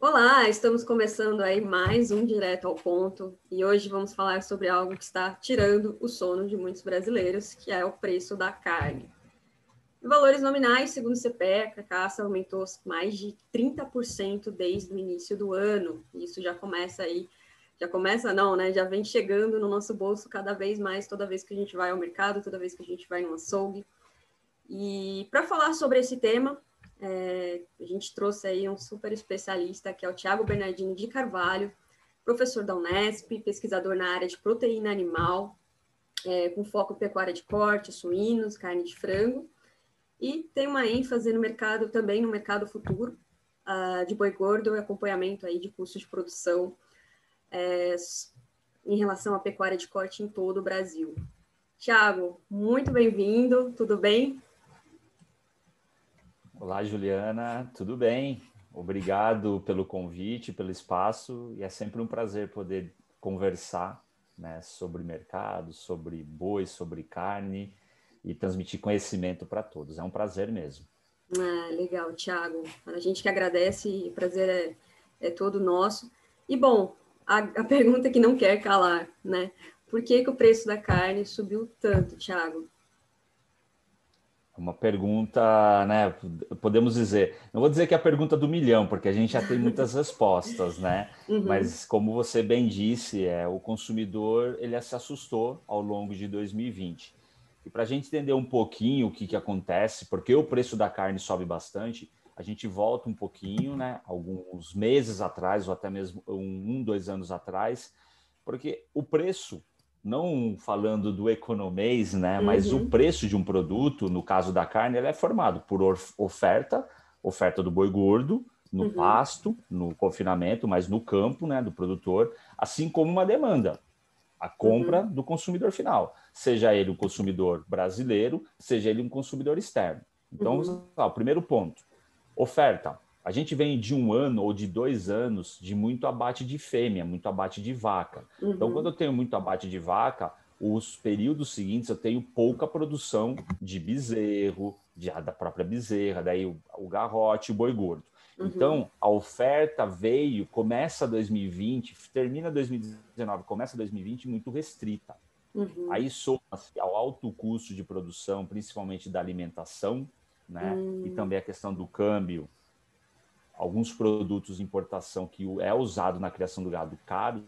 Olá, estamos começando aí mais um Direto ao Ponto e hoje vamos falar sobre algo que está tirando o sono de muitos brasileiros, que é o preço da carne. Valores nominais, segundo o CPE, a caça aumentou mais de 30% desde o início do ano. Isso já começa aí, já começa não, né? Já vem chegando no nosso bolso cada vez mais, toda vez que a gente vai ao mercado, toda vez que a gente vai no açougue. E para falar sobre esse tema, é, a gente trouxe aí um super especialista, que é o Tiago Bernardino de Carvalho, professor da Unesp, pesquisador na área de proteína animal, é, com foco em pecuária de corte, suínos, carne de frango, e tem uma ênfase no mercado também no mercado futuro uh, de boi gordo e acompanhamento aí de custos de produção é, em relação à pecuária de corte em todo o Brasil. Tiago, muito bem-vindo, tudo bem? Olá, Juliana, tudo bem? Obrigado pelo convite, pelo espaço, e é sempre um prazer poder conversar né, sobre mercado, sobre boi, sobre carne e transmitir conhecimento para todos. É um prazer mesmo. Ah, legal, Thiago. A gente que agradece e o prazer é, é todo nosso. E, bom, a, a, pergunta que não quer calar, né? Por que, que o preço da carne subiu tanto, Thiago? Uma pergunta, né? Podemos dizer, não vou dizer que é a pergunta do milhão, porque a gente já tem muitas respostas, né? Uhum. Mas como você bem disse, é o consumidor ele se assustou ao longo de 2020. E para a gente entender um pouquinho o que, que acontece, porque o preço da carne sobe bastante, a gente volta um pouquinho, né? Alguns meses atrás ou até mesmo um, um dois anos atrás, porque o preço não falando do economês, né, mas uhum. o preço de um produto, no caso da carne, ele é formado por oferta, oferta do boi gordo, no uhum. pasto, no confinamento, mas no campo, né, do produtor, assim como uma demanda, a compra uhum. do consumidor final, seja ele um consumidor brasileiro, seja ele um consumidor externo. Então, uhum. primeiro ponto, oferta. A gente vem de um ano ou de dois anos de muito abate de fêmea, muito abate de vaca. Então, uhum. Então, quando eu tenho muito abate de vaca, os períodos seguintes eu tenho pouca produção de bezerro, de, da própria bezerra, daí o, o garrote, o boi gordo. Uhum. Então, a oferta veio, começa 2020, termina 2019, começa 2020 muito restrita. Uhum. Aí soma-se ao alto custo de produção, principalmente da alimentação, né? Uhum. E hum. também a questão do câmbio alguns produtos de importação que é usado na criação do gado caros,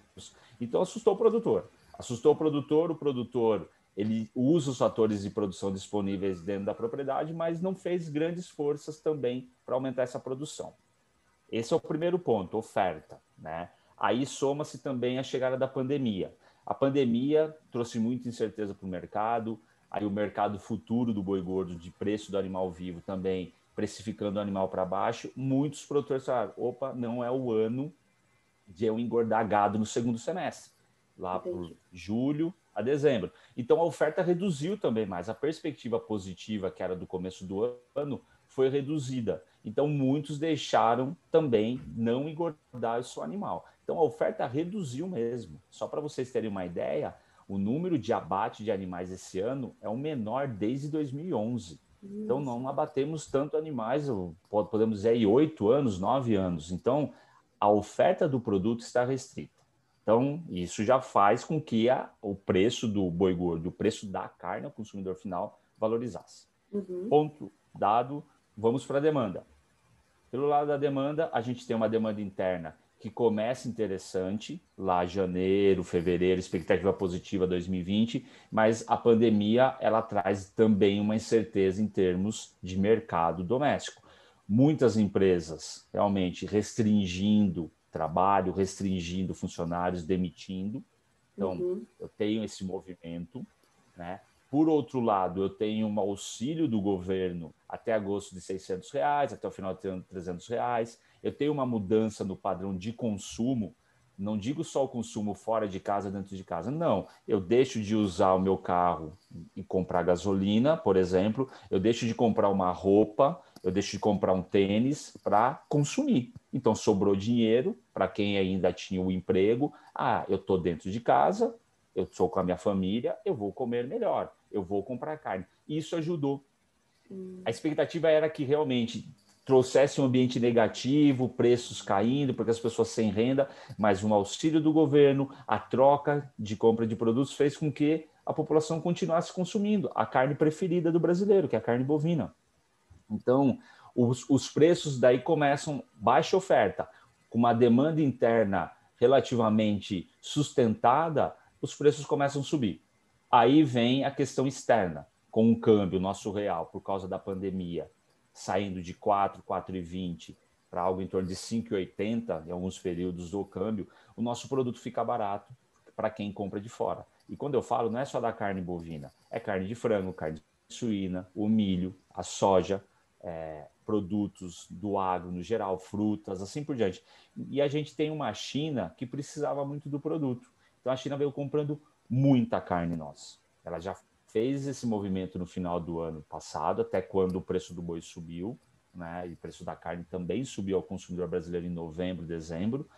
então assustou o produtor. Assustou o produtor, o produtor ele usa os fatores de produção disponíveis dentro da propriedade, mas não fez grandes forças também para aumentar essa produção. Esse é o primeiro ponto, oferta. Né? Aí soma-se também a chegada da pandemia. A pandemia trouxe muita incerteza para o mercado, aí o mercado futuro do boi gordo, de preço do animal vivo também precificando o animal para baixo, muitos produtores falaram: opa, não é o ano de eu engordar gado no segundo semestre, lá por julho a dezembro. Então a oferta reduziu também mais. A perspectiva positiva, que era do começo do ano, foi reduzida. Então muitos deixaram também não engordar o seu animal. Então a oferta reduziu mesmo. Só para vocês terem uma ideia, o número de abate de animais esse ano é o menor desde 2011. Então, não abatemos tanto animais, podemos dizer aí, oito anos, nove anos. Então, a oferta do produto está restrita. Então, isso já faz com que a, o preço do boi gordo, o preço da carne ao consumidor final valorizasse. Uhum. Ponto dado, vamos para a demanda. Pelo lado da demanda, a gente tem uma demanda interna que começa interessante, lá janeiro, fevereiro, expectativa positiva 2020, mas a pandemia ela traz também uma incerteza em termos de mercado doméstico. Muitas empresas realmente restringindo trabalho, restringindo funcionários, demitindo. Então, uhum. eu tenho esse movimento, né? Por outro lado, eu tenho um auxílio do governo até agosto de 600 reais, até o final de ano 300 reais. Eu tenho uma mudança no padrão de consumo. Não digo só o consumo fora de casa, dentro de casa. Não. Eu deixo de usar o meu carro e comprar gasolina, por exemplo. Eu deixo de comprar uma roupa. Eu deixo de comprar um tênis para consumir. Então, sobrou dinheiro para quem ainda tinha o emprego. Ah, eu estou dentro de casa, eu sou com a minha família, eu vou comer melhor eu vou comprar carne. Isso ajudou. A expectativa era que realmente trouxesse um ambiente negativo, preços caindo, porque as pessoas sem renda, mas um auxílio do governo, a troca de compra de produtos fez com que a população continuasse consumindo a carne preferida do brasileiro, que é a carne bovina. Então, os, os preços daí começam baixa oferta, com uma demanda interna relativamente sustentada, os preços começam a subir. Aí vem a questão externa, com o câmbio nosso real por causa da pandemia saindo de 4, 4,20 para algo em torno de 5,80 em alguns períodos do câmbio, o nosso produto fica barato para quem compra de fora. E quando eu falo, não é só da carne bovina, é carne de frango, carne suína, o milho, a soja, é, produtos do agro no geral, frutas, assim por diante. E a gente tem uma China que precisava muito do produto. Então a China veio comprando muita carne nossa. Ela já fez esse movimento no final do ano passado, até quando o preço do boi subiu, né? E o preço da carne também subiu ao consumidor brasileiro em novembro, dezembro,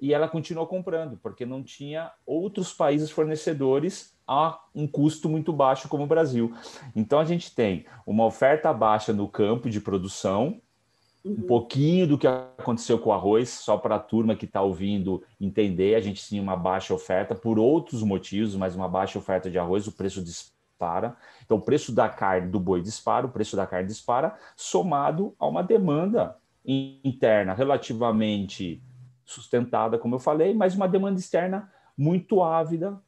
e ela continuou comprando, porque não tinha outros países fornecedores a um custo muito baixo como o Brasil. Então a gente tem uma oferta baixa no campo de produção, um uhum. pouquinho do que aconteceu com o arroz, só para a turma que está ouvindo entender, a gente tinha uma baixa oferta por outros motivos, mas uma baixa oferta de arroz, o preço dispara. Então, o preço da carne do boi dispara, o preço da carne dispara, somado a uma demanda interna relativamente sustentada, como eu falei, mas uma demanda externa muito ávida,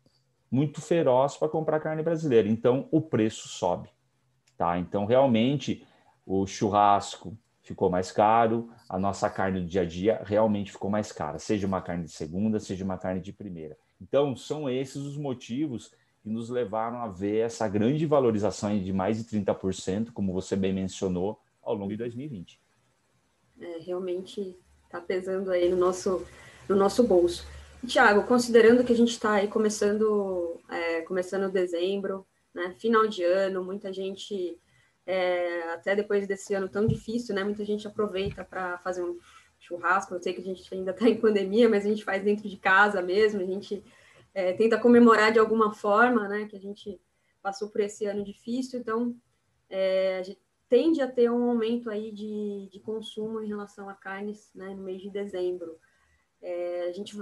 muito feroz para comprar carne brasileira. Então, o preço sobe. Tá? Então, realmente, o churrasco ficou mais caro, a nossa carne do dia a dia realmente ficou mais cara, seja uma carne de segunda, seja uma carne de primeira. Então, são esses os motivos que nos levaram a ver essa grande valorização de mais de 30%, como você bem mencionou, ao longo de 2020. É, realmente está pesando aí no nosso, no nosso bolso. Tiago, considerando que a gente está aí começando, é, começando dezembro, né, final de ano, muita gente, é, até depois desse ano tão difícil, né, muita gente aproveita para fazer um churrasco. Eu sei que a gente ainda está em pandemia, mas a gente faz dentro de casa mesmo, a gente é, tenta comemorar de alguma forma, né, que a gente passou por esse ano difícil, então é, a gente tende a ter um aumento aí de, de consumo em relação a carnes né, no mês de dezembro. É, a, gente,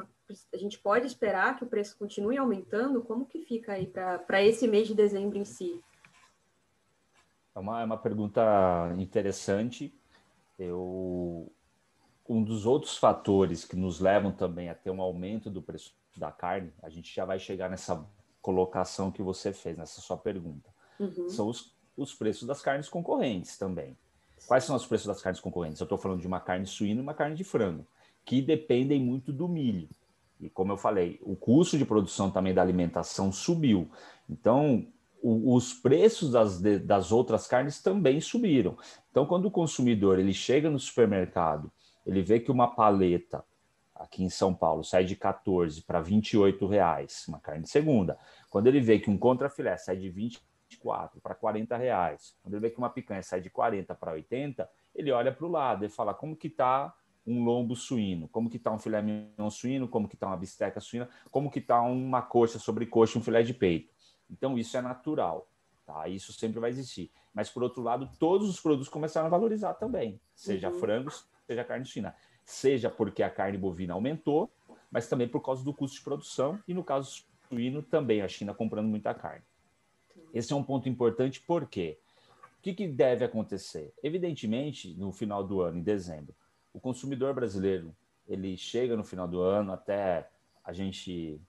a gente pode esperar que o preço continue aumentando? Como que fica aí para esse mês de dezembro em si? É uma, é uma pergunta interessante. Eu, um dos outros fatores que nos levam também a ter um aumento do preço da carne, a gente já vai chegar nessa colocação que você fez, nessa sua pergunta. Uhum. São os, os preços das carnes concorrentes também. Quais são os preços das carnes concorrentes? Eu estou falando de uma carne suína e uma carne de frango, que dependem muito do milho. E como eu falei, o custo de produção também da alimentação subiu. Então, o, os preços das, das outras carnes também subiram. Então, quando o consumidor ele chega no supermercado, ele vê que uma paleta aqui em São Paulo sai de 14 para 28 reais, uma carne de segunda. Quando ele vê que um contrafilé sai de 24 para 40 reais, quando ele vê que uma picanha sai de 40 para 80, ele olha para o lado e fala como que está um lombo suíno, como que está um filé mignon suíno, como que está uma bisteca suína, como que está uma coxa sobre coxa, um filé de peito. Então isso é natural, tá? Isso sempre vai existir. Mas por outro lado, todos os produtos começaram a valorizar também, seja uhum. frangos, seja carne suína seja porque a carne bovina aumentou, mas também por causa do custo de produção e no caso suíno também a China comprando muita carne. Esse é um ponto importante porque o que, que deve acontecer? Evidentemente, no final do ano, em dezembro, o consumidor brasileiro ele chega no final do ano até a gente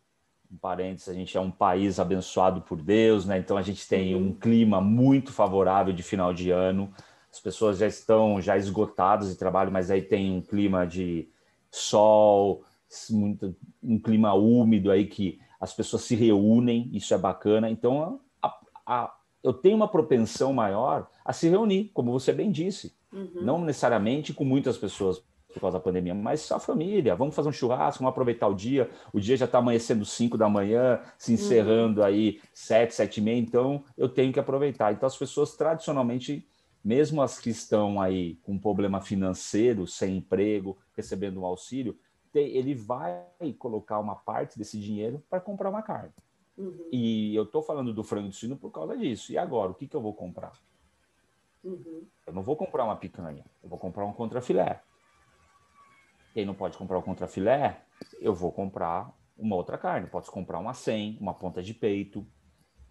um parênteses, a gente é um país abençoado por Deus, né? Então a gente tem um clima muito favorável de final de ano as pessoas já estão já esgotadas de trabalho, mas aí tem um clima de sol, muito, um clima úmido aí que as pessoas se reúnem, isso é bacana. Então, a, a, eu tenho uma propensão maior a se reunir, como você bem disse. Uhum. Não necessariamente com muitas pessoas por causa da pandemia, mas só a família. Vamos fazer um churrasco, vamos aproveitar o dia. O dia já está amanhecendo 5 da manhã, se encerrando uhum. aí 7, 7 e meia, então eu tenho que aproveitar. Então as pessoas tradicionalmente mesmo as que estão aí com problema financeiro, sem emprego, recebendo um auxílio, ele vai colocar uma parte desse dinheiro para comprar uma carne. Uhum. E eu estou falando do frango de suíno por causa disso. E agora, o que, que eu vou comprar? Uhum. Eu não vou comprar uma picanha, eu vou comprar um contrafilé. Quem não pode comprar o contrafilé, eu vou comprar uma outra carne. Posso comprar uma 100, uma ponta de peito.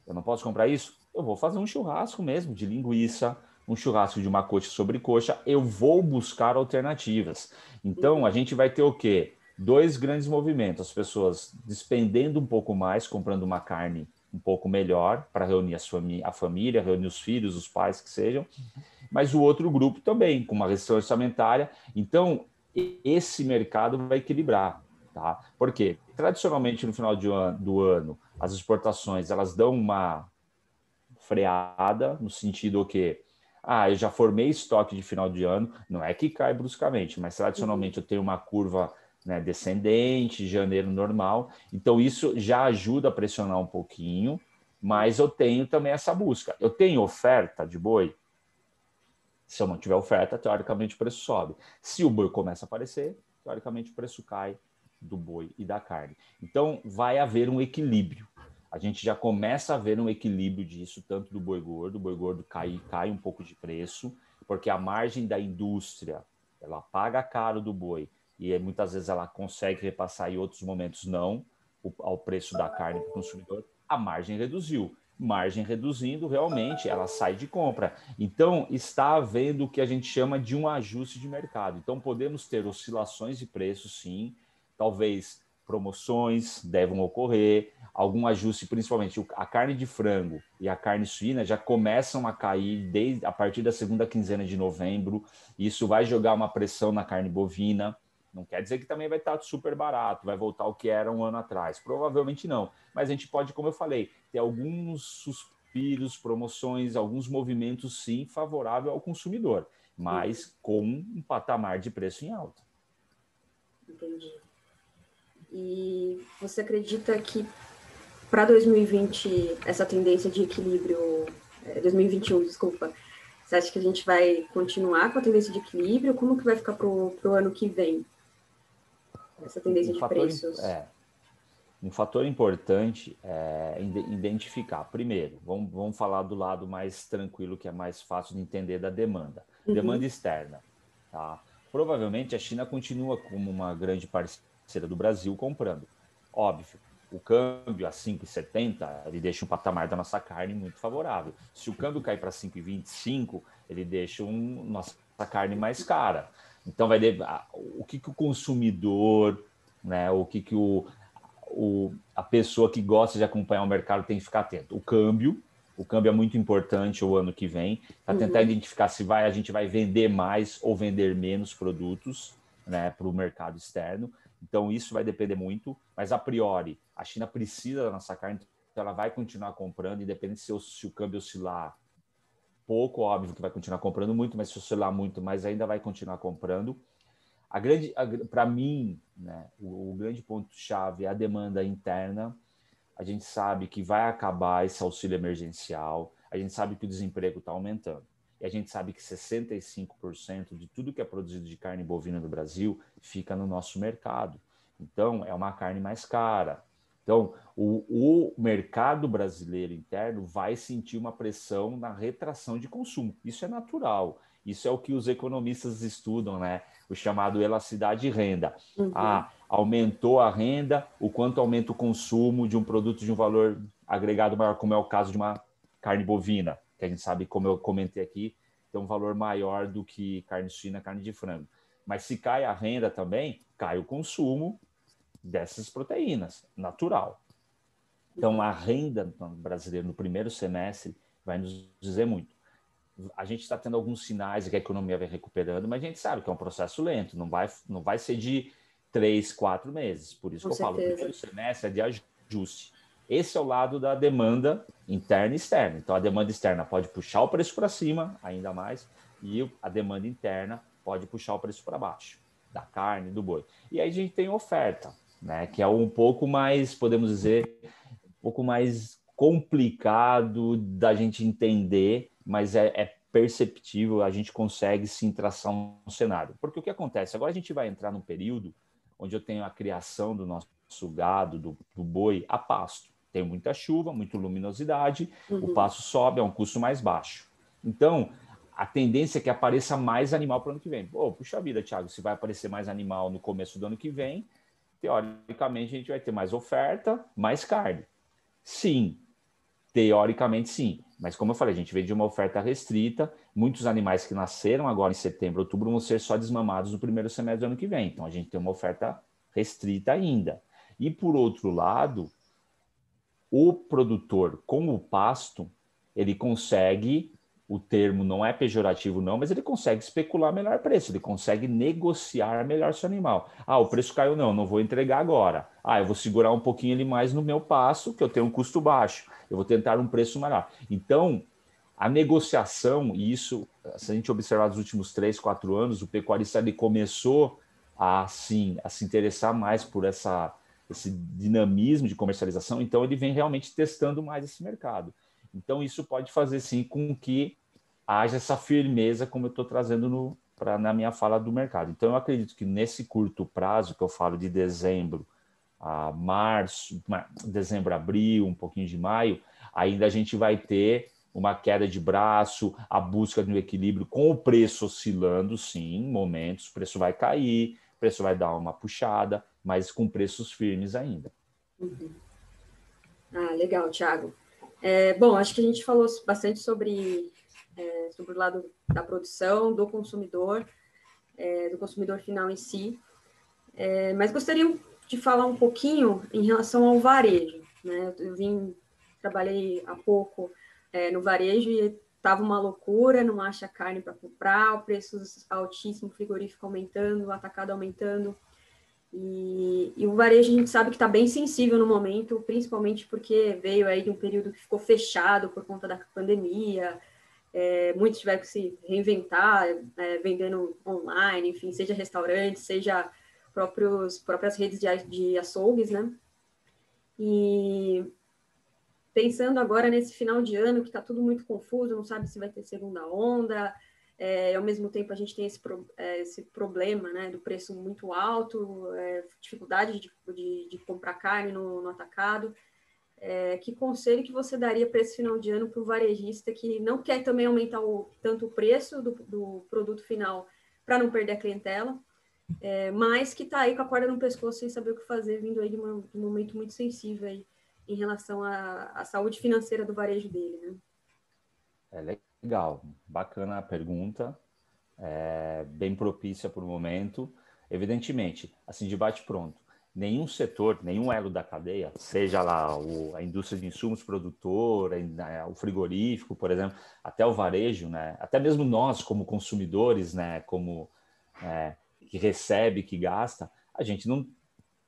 Eu não posso comprar isso? Eu vou fazer um churrasco mesmo de linguiça, um churrasco de uma coxa sobre coxa. Eu vou buscar alternativas. Então, a gente vai ter o quê? Dois grandes movimentos. As pessoas despendendo um pouco mais, comprando uma carne um pouco melhor para reunir a, família, reunir os filhos, os pais que sejam, mas o outro grupo também, com uma restrição orçamentária. Então, esse mercado vai equilibrar. Tá? Porque tradicionalmente no final ano, do ano as exportações elas dão uma freada no sentido que ah, eu já formei estoque de final de ano, não é que cai bruscamente, mas tradicionalmente eu tenho uma curva né, descendente, janeiro normal, então isso já ajuda a pressionar um pouquinho, mas eu tenho também essa busca. Eu tenho oferta de boi, se eu não tiver oferta, teoricamente o preço sobe. Se o boi começa a aparecer, teoricamente o preço cai do boi e da carne. Então, vai haver um equilíbrio. A gente já começa a ver um equilíbrio disso, tanto do boi gordo, o boi gordo cai, cai um pouco de preço, porque a margem da indústria, ela paga caro do boi, e muitas vezes ela consegue repassar, em outros momentos não, ao preço da carne para o consumidor, a margem reduziu margem reduzindo, realmente ela sai de compra. Então, está havendo o que a gente chama de um ajuste de mercado. Então, podemos ter oscilações de preço, sim, talvez promoções devam ocorrer, algum ajuste, principalmente a carne de frango e a carne suína já começam a cair desde a partir da segunda quinzena de novembro. Isso vai jogar uma pressão na carne bovina. Não quer dizer que também vai estar super barato, vai voltar ao que era um ano atrás. Provavelmente não. Mas a gente pode, como eu falei, ter alguns suspiros, promoções, alguns movimentos, sim, favorável ao consumidor, mas com um patamar de preço em alta. Entendi. E você acredita que para 2020 essa tendência de equilíbrio, 2021, é, desculpa, você acha que a gente vai continuar com a tendência de equilíbrio? Como que vai ficar para o ano que vem? essa tendência um de preços? É, um fator importante é identificar. Primeiro, vamos, vamos falar do lado mais tranquilo, que é mais fácil de entender da demanda. Uhum. Demanda externa. Tá? Provavelmente a China continua como uma grande parceira do Brasil comprando. Óbvio, o câmbio a 5,70, ele deixa um patamar da nossa carne muito favorável. Se o câmbio cair para 5,25, ele deixa um, nossa carne mais cara. Então vai o que, que o consumidor, né, o que, que o, o, a pessoa que gosta de acompanhar o mercado tem que ficar atento. O câmbio, o câmbio é muito importante o ano que vem, para tentar uhum. identificar se vai a gente vai vender mais ou vender menos produtos né, para o mercado externo. Então isso vai depender muito, mas a priori a China precisa da nossa carne, então ela vai continuar comprando, independente se, se o câmbio oscilar pouco, óbvio que vai continuar comprando muito, mas se oscilar muito, mas ainda vai continuar comprando. A grande, para mim, né, o, o grande ponto chave é a demanda interna. A gente sabe que vai acabar esse auxílio emergencial. A gente sabe que o desemprego está aumentando. E a gente sabe que 65% de tudo que é produzido de carne bovina no Brasil fica no nosso mercado. Então, é uma carne mais cara, então, o, o, mercado brasileiro interno vai sentir uma pressão na retração de consumo. Isso é natural. Isso é o que os economistas estudam, né? O chamado elasticidade de renda. Uhum. Ah, aumentou a renda, o quanto aumenta o consumo de um produto de um valor agregado maior, como é o caso de uma carne bovina, que a gente sabe, como eu comentei aqui, tem um valor maior do que carne suína, carne de frango. Mas se cai a renda também, cai o consumo dessas proteínas, natural. Então, a renda brasileira no primeiro semestre vai nos dizer muito. A gente está tendo alguns sinais que a economia vai recuperando, mas a gente sabe que é um processo lento, não vai, não vai ser de três, quatro meses. Por isso Com que certeza. eu falo, o primeiro semestre é de ajuste. Esse é o lado da demanda interna e externa. Então, a demanda externa pode puxar o preço para cima, ainda mais, e a demanda interna pode puxar o preço para baixo, da carne, do boi. E aí a gente tem oferta né? Que é um pouco mais, podemos dizer, um pouco mais complicado da gente entender, mas é, é perceptível, a gente consegue sim traçar um cenário. Porque o que acontece? Agora a gente vai entrar num período onde eu tenho a criação do nosso gado, do, do boi, a pasto. Tem muita chuva, muita luminosidade, uhum. o pasto sobe, é um custo mais baixo. Então, a tendência é que apareça mais animal para o ano que vem. Pô, puxa vida, Thiago, se vai aparecer mais animal no começo do ano que vem, teoricamente a gente vai ter mais oferta, mais carne. Sim, teoricamente sim. Mas como eu falei, a gente veio de uma oferta restrita. Muitos animais que nasceram agora em setembro, outubro, vão ser só desmamados no primeiro semestre do ano que vem. Então a gente tem uma oferta restrita ainda. E por outro lado, o produtor com o pasto, ele consegue, o termo não é pejorativo não, mas ele consegue especular melhor preço, ele consegue negociar melhor seu animal. Ah, o preço caiu não, não vou entregar agora. Ah, eu vou segurar um pouquinho ele mais no meu pasto, que eu tenho um custo baixo. Eu vou tentar um preço maior. Então, a negociação, e isso, se a gente observar nos últimos três, quatro anos, o pecuarista ele começou a, assim, a se interessar mais por essa esse dinamismo de comercialização, então ele vem realmente testando mais esse mercado. Então isso pode fazer sim com que haja essa firmeza, como eu estou trazendo no, pra, na minha fala do mercado. Então eu acredito que nesse curto prazo, que eu falo de dezembro a março, dezembro, abril, um pouquinho de maio, ainda a gente vai ter uma queda de braço, a busca de um equilíbrio com o preço oscilando, sim, momentos, o preço vai cair, o preço vai dar uma puxada, mas com preços firmes ainda. Uhum. Ah, legal, Thiago. É, bom, acho que a gente falou bastante sobre, é, sobre o lado da produção, do consumidor, é, do consumidor final em si, é, mas gostaria de falar um pouquinho em relação ao varejo. Né? Eu vim, trabalhei há pouco é, no varejo e estava uma loucura, não acha carne para comprar, o preço altíssimo, frigorífico aumentando, atacado aumentando. E, e, o varejo a gente sabe que está bem sensível no momento, principalmente porque veio aí de um período que ficou fechado por conta da pandemia, é, muitos tiveram que se reinventar, é, vendendo online, enfim, seja restaurante, seja próprios, próprias redes de, de açougues, né? E pensando agora nesse final de ano, que está tudo muito confuso, não sabe se vai ter segunda onda, é, ao mesmo tempo a gente tem esse, é, esse problema né, do preço muito alto, é, dificuldade de, de, de, comprar carne no, no atacado. É, que conselho que você daria para esse final de ano para o varejista que não quer também aumentar o, tanto o preço do, do produto final para não perder a clientela, é, mas que está aí com a corda no pescoço sem saber o que fazer, vindo aí de, uma, de um momento muito sensível aí em relação à, à saúde financeira do varejo dele, né? É Legal, bacana a pergunta, é, bem propícia para o momento. Evidentemente, assim, debate pronto. Nenhum setor, nenhum elo da cadeia, seja lá o, a indústria de insumos produtora, o frigorífico, por exemplo, até o varejo, né, até mesmo nós como consumidores, né, como é, que recebe, que gasta, a gente não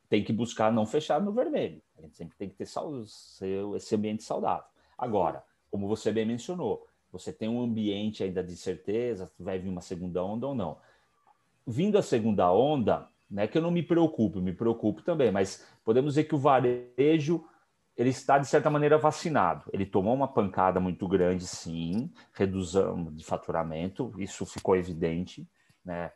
tem que buscar não fechar no vermelho. A gente sempre tem que ter esse ambiente saudável. Agora, como você bem mencionou, você tem um ambiente ainda de certeza, vai vir uma segunda onda ou não. Vindo a segunda onda, né, que eu não me preocupo, me preocupo também, mas podemos dizer que o varejo ele está de certa maneira vacinado. Ele tomou uma pancada muito grande, sim, redução de faturamento, isso ficou evidente, né?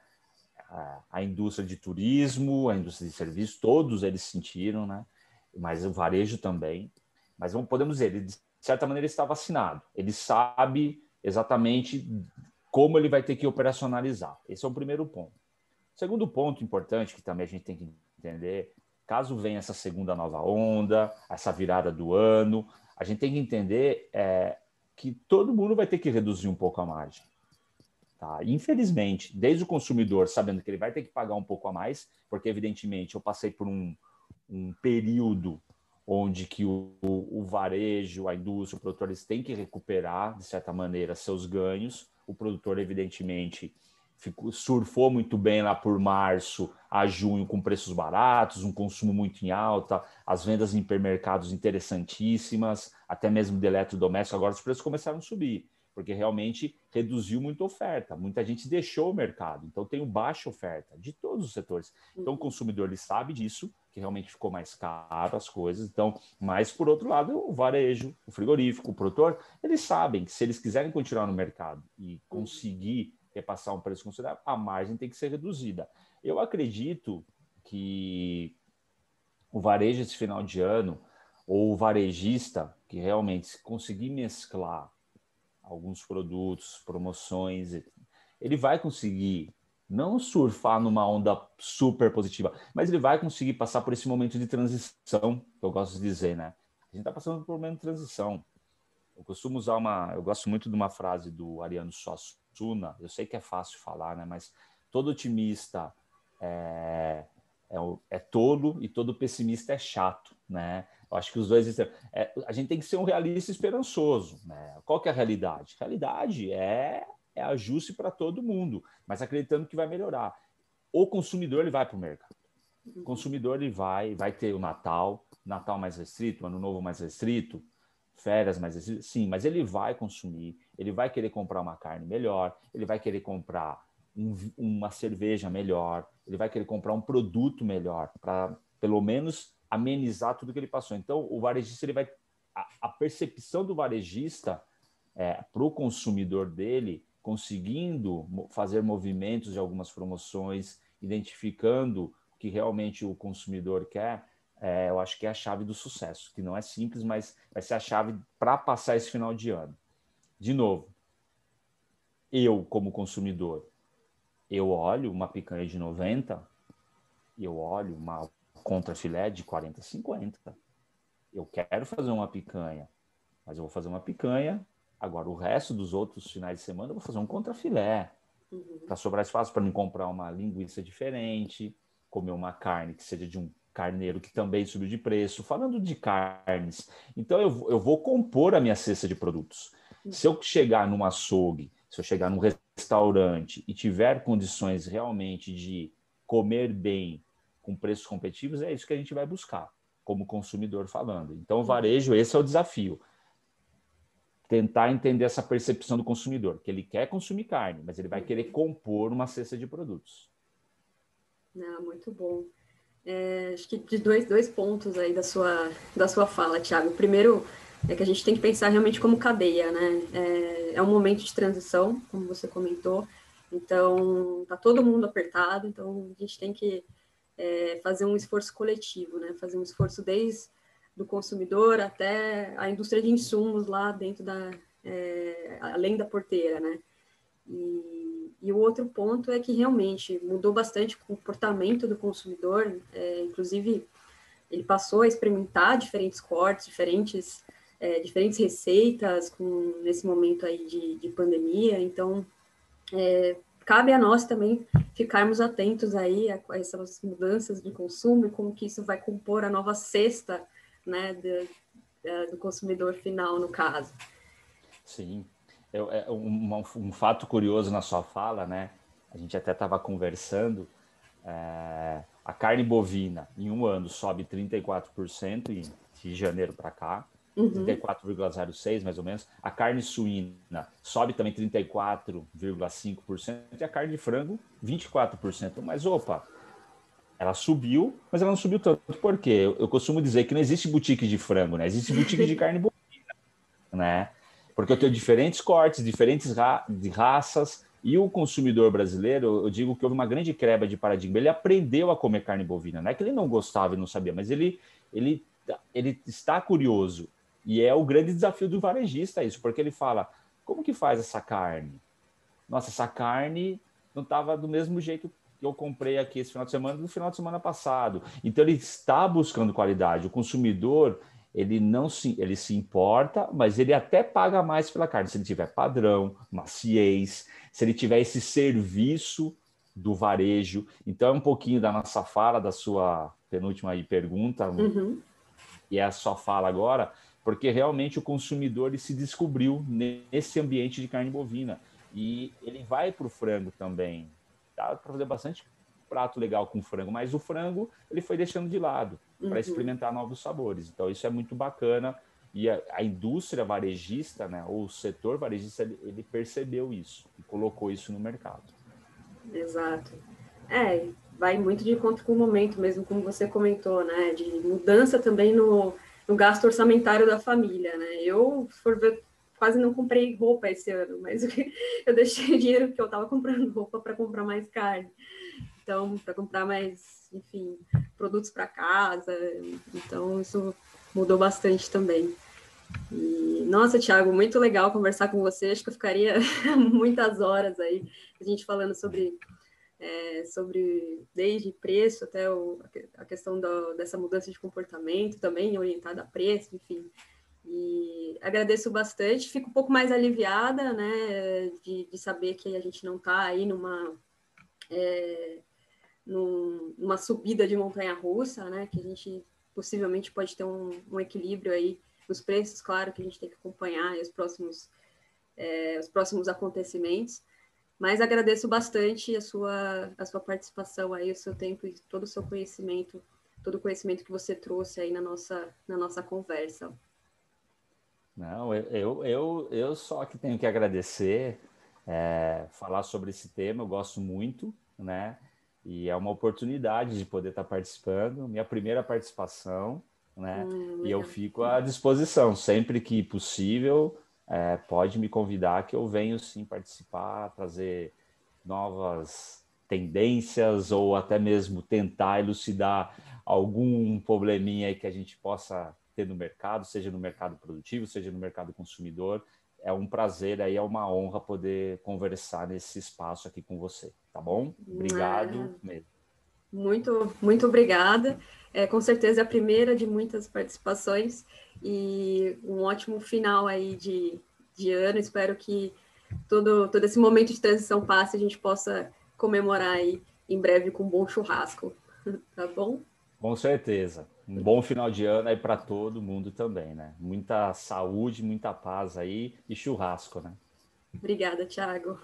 A, indústria de turismo, a indústria de serviços, todos eles sentiram, né? Mas o varejo também. Mas vamos, podemos dizer, ele certa maneira, está vacinado. Ele sabe exatamente como ele vai ter que operacionalizar. Esse é o primeiro ponto. Segundo ponto importante que também a gente tem que entender, caso venha essa segunda nova onda, essa virada do ano, a gente tem que entender é, que todo mundo vai ter que reduzir um pouco a margem. Tá? Infelizmente, desde o consumidor sabendo que ele vai ter que pagar um pouco a mais, porque evidentemente eu passei por um, um período onde que o, o, varejo, a indústria, o produtor, eles têm que recuperar, de certa maneira, seus ganhos. O produtor, evidentemente, ficou, surfou muito bem lá por março a junho com preços baratos, um consumo muito em alta, as vendas em hipermercados interessantíssimas, até mesmo de eletrodoméstico, agora os preços começaram a subir porque realmente reduziu muita oferta. Muita gente deixou o mercado, então tem baixa oferta de todos os setores. Então o consumidor ele sabe disso, que realmente ficou mais caro as coisas. Então, mas por outro lado, o varejo, o frigorífico, o produtor, eles sabem que se eles quiserem continuar no mercado e conseguir repassar um preço considerável, a margem tem que ser reduzida. Eu acredito que o varejo esse final de ano ou o varejista que realmente conseguir mesclar alguns produtos, promoções, ele vai conseguir não surfar numa onda super positiva, mas ele vai conseguir passar por esse momento de transição, que eu gosto de dizer, né? A gente está passando por um momento de transição. Eu costumo usar uma, eu gosto muito de uma frase do Ariano Suassuna, eu sei que é fácil falar, né? Mas todo otimista é, é, é tolo e todo pessimista é chato, né? Eu acho que os dois é, a gente tem que ser um realista esperançoso, né? Qual que é a realidade? A realidade é é ajuste para todo mundo, mas acreditando que vai melhorar. O consumidor ele vai para o mercado. O consumidor ele vai, vai ter o Natal, Natal mais restrito, Ano Novo mais restrito, férias mais restritas, sim, mas ele vai consumir, ele vai querer comprar uma carne melhor, ele vai querer comprar um, uma cerveja melhor, ele vai querer comprar um produto melhor para pelo menos amenizar tudo que ele passou. Então, o varejista ele vai a, a percepção do varejista é, para o consumidor dele conseguindo fazer movimentos de algumas promoções, identificando o que realmente o consumidor quer, é, eu acho que é a chave do sucesso, que não é simples, mas vai ser a chave para passar esse final de ano. De novo, eu, como consumidor, eu olho uma picanha de 90 e eu olho uma contrafilé de 40, 50. Eu quero fazer uma picanha, mas eu vou fazer uma picanha Agora, o resto dos outros finais de semana, eu vou fazer um contrafilé. Uhum. Para sobrar espaço para me comprar uma linguiça diferente, comer uma carne que seja de um carneiro que também subiu de preço. Falando de carnes, então eu, eu vou compor a minha cesta de produtos. Uhum. Se eu chegar num açougue, se eu chegar num restaurante e tiver condições realmente de comer bem com preços competitivos, é isso que a gente vai buscar, como consumidor falando. Então, uhum. varejo, esse é o desafio tentar entender essa percepção do consumidor, que ele quer consumir carne, mas ele vai querer compor uma cesta de produtos. Ah, muito bom. É, acho que de dois, dois pontos aí da sua, da sua fala, Thiago. O primeiro é que a gente tem que pensar realmente como cadeia, né? É, é um momento de transição, como você comentou, então tá todo mundo apertado, então a gente tem que é, fazer um esforço coletivo, né? Fazer um esforço desde do consumidor até a indústria de insumos lá dentro da é, além da porteira, né? E, e, o outro ponto é que realmente mudou bastante o comportamento do consumidor, é, inclusive ele passou a experimentar diferentes cortes, diferentes é, diferentes receitas com nesse momento aí de, de pandemia, então é, cabe a nós também ficarmos atentos aí a, essas mudanças de consumo e como que isso vai compor a nova cesta né, do, do consumidor final, no caso. Sim. Eu, é um, um, fato curioso na sua fala, né? A gente até estava conversando. É, a carne bovina em um ano sobe 34% em, de janeiro para cá, uhum. 34,06% mais ou menos. A carne suína sobe também 34,5% e a carne de frango 24%. Mas opa, ela subiu, mas ela não subiu tanto. Por quê? Eu, eu costumo dizer que não existe boutique de frango, né? Existe boutique de carne bovina, né? Porque eu tenho diferentes cortes, diferentes ra de raças, e o consumidor brasileiro, eu digo que houve uma grande quebra de paradigma. Ele aprendeu a comer carne bovina. Não é que ele não gostava e não sabia, mas ele, ele, ele está curioso. E é o grande desafio do varejista isso, porque ele fala, como que faz essa carne? Nossa, essa carne não estava do mesmo jeito que eu comprei aqui esse final de semana do final de semana passado. Então ele está buscando qualidade. O consumidor ele não se ele se importa, mas ele até paga mais pela carne se ele tiver padrão, maciez, se ele tiver esse serviço do varejo. Então é um pouquinho da nossa fala, da sua penúltima aí pergunta, uhum. e é a sua fala agora, porque realmente o consumidor ele se descobriu nesse ambiente de carne bovina e ele vai para o frango também dá para fazer bastante prato legal com frango, mas o frango ele foi deixando de lado uhum. para experimentar novos sabores. Então isso é muito bacana e a, a, indústria varejista, né, ou o setor varejista, ele, ele percebeu isso e colocou isso no mercado. Exato. É, vai muito de encontro com o momento mesmo, como você comentou, né, de mudança também no, no gasto orçamentário da família, né. Eu, se for ver quase não comprei roupa esse ano, mas eu deixei dinheiro que eu estava comprando roupa para comprar mais carne. Então, para comprar mais, enfim, produtos para casa. Então, isso mudou bastante também. E, nossa, Thiago, muito legal conversar com você. Acho que eu ficaria muitas horas aí, a gente falando sobre, é, sobre desde preço até o, a questão dessa mudança de comportamento também, orientada a preço, enfim. E agradeço bastante, fico um pouco mais aliviada, né, de, de saber que a gente não está aí numa, é, numa subida de montanha russa, né, que a gente possivelmente pode ter um, um equilíbrio aí nos preços, claro que a gente tem que acompanhar os próximos, é, os próximos acontecimentos, mas agradeço bastante a sua, a sua participação aí, o seu tempo e todo o seu conhecimento, todo o conhecimento que você trouxe aí na nossa, na nossa conversa. Não, eu, eu, eu só que tenho que agradecer, é, falar sobre esse tema, eu gosto muito, né? E é uma oportunidade de poder estar participando, minha primeira participação, né? Hum, e eu fico à disposição, sempre que possível, é, pode me convidar que eu venho sim participar, trazer novas tendências ou até mesmo tentar elucidar algum probleminha aí que a gente possa ter no mercado, seja no mercado produtivo, seja no mercado consumidor. É um prazer aí, é uma honra poder conversar nesse espaço aqui com você, tá bom? Obrigado é. mesmo. Muito, muito obrigada. É, com certeza é a primeira de muitas participações e um ótimo final aí de, de ano. Espero que todo, todo esse momento de transição passe e a gente possa comemorar aí em breve com um bom churrasco. Tá bom? Com certeza. Um bom final de ano aí para todo mundo também, né? Muita saúde, muita paz aí e churrasco, né? Obrigada, Thiago.